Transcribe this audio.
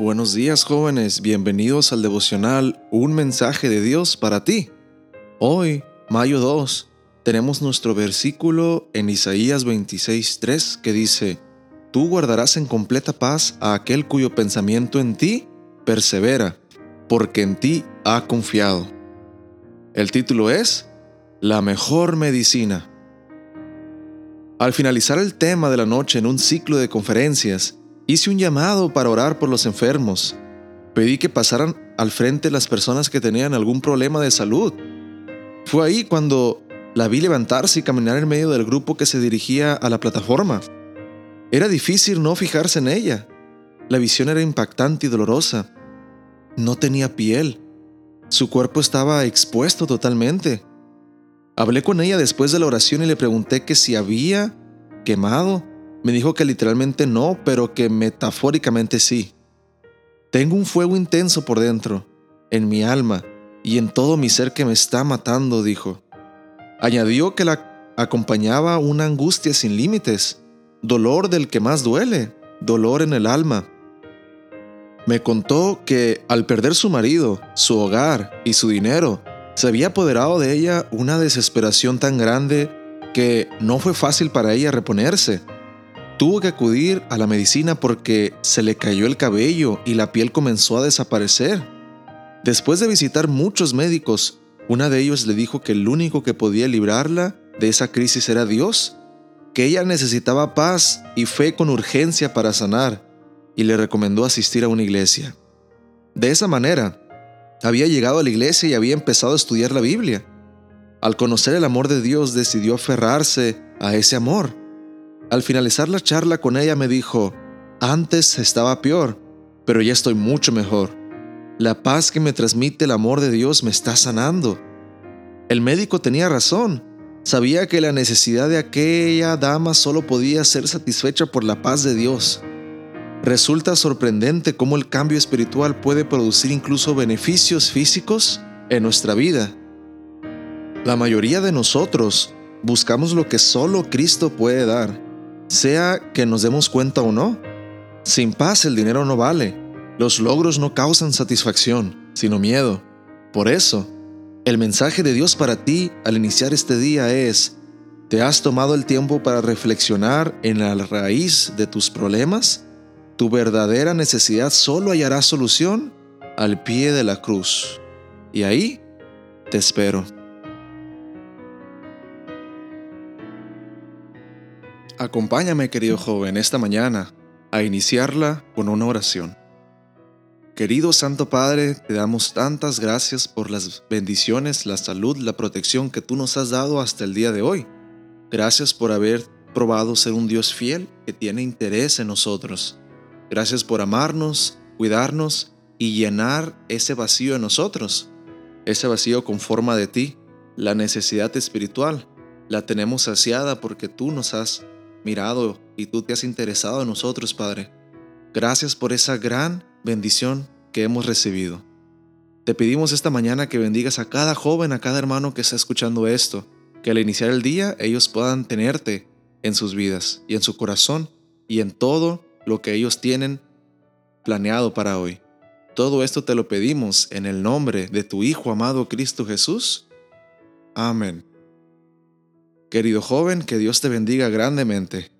Buenos días jóvenes, bienvenidos al devocional Un mensaje de Dios para ti. Hoy, mayo 2, tenemos nuestro versículo en Isaías 26.3 que dice, Tú guardarás en completa paz a aquel cuyo pensamiento en ti persevera, porque en ti ha confiado. El título es La mejor medicina. Al finalizar el tema de la noche en un ciclo de conferencias, Hice un llamado para orar por los enfermos. Pedí que pasaran al frente las personas que tenían algún problema de salud. Fue ahí cuando la vi levantarse y caminar en medio del grupo que se dirigía a la plataforma. Era difícil no fijarse en ella. La visión era impactante y dolorosa. No tenía piel. Su cuerpo estaba expuesto totalmente. Hablé con ella después de la oración y le pregunté que si había quemado me dijo que literalmente no, pero que metafóricamente sí. Tengo un fuego intenso por dentro, en mi alma y en todo mi ser que me está matando, dijo. Añadió que la acompañaba una angustia sin límites, dolor del que más duele, dolor en el alma. Me contó que al perder su marido, su hogar y su dinero, se había apoderado de ella una desesperación tan grande que no fue fácil para ella reponerse Tuvo que acudir a la medicina porque se le cayó el cabello y la piel comenzó a desaparecer. Después de visitar muchos médicos, una de ellos le dijo que el único que podía librarla de esa crisis era Dios, que ella necesitaba paz y fe con urgencia para sanar, y le recomendó asistir a una iglesia. De esa manera, había llegado a la iglesia y había empezado a estudiar la Biblia. Al conocer el amor de Dios decidió aferrarse a ese amor al finalizar la charla con ella me dijo, antes estaba peor, pero ya estoy mucho mejor. La paz que me transmite el amor de Dios me está sanando. El médico tenía razón. Sabía que la necesidad de aquella dama solo podía ser satisfecha por la paz de Dios. Resulta sorprendente cómo el cambio espiritual puede producir incluso beneficios físicos en nuestra vida. La mayoría de nosotros buscamos lo que solo Cristo puede dar sea que nos demos cuenta o no. Sin paz el dinero no vale. Los logros no causan satisfacción, sino miedo. Por eso, el mensaje de Dios para ti al iniciar este día es, ¿te has tomado el tiempo para reflexionar en la raíz de tus problemas? Tu verdadera necesidad solo hallará solución al pie de la cruz. Y ahí te espero. Acompáñame, querido joven, esta mañana a iniciarla con una oración. Querido Santo Padre, te damos tantas gracias por las bendiciones, la salud, la protección que tú nos has dado hasta el día de hoy. Gracias por haber probado ser un Dios fiel que tiene interés en nosotros. Gracias por amarnos, cuidarnos y llenar ese vacío en nosotros. Ese vacío con forma de ti, la necesidad espiritual, la tenemos saciada porque tú nos has mirado y tú te has interesado en nosotros, Padre. Gracias por esa gran bendición que hemos recibido. Te pedimos esta mañana que bendigas a cada joven, a cada hermano que está escuchando esto, que al iniciar el día ellos puedan tenerte en sus vidas y en su corazón y en todo lo que ellos tienen planeado para hoy. Todo esto te lo pedimos en el nombre de tu Hijo amado Cristo Jesús. Amén. Querido joven, que Dios te bendiga grandemente.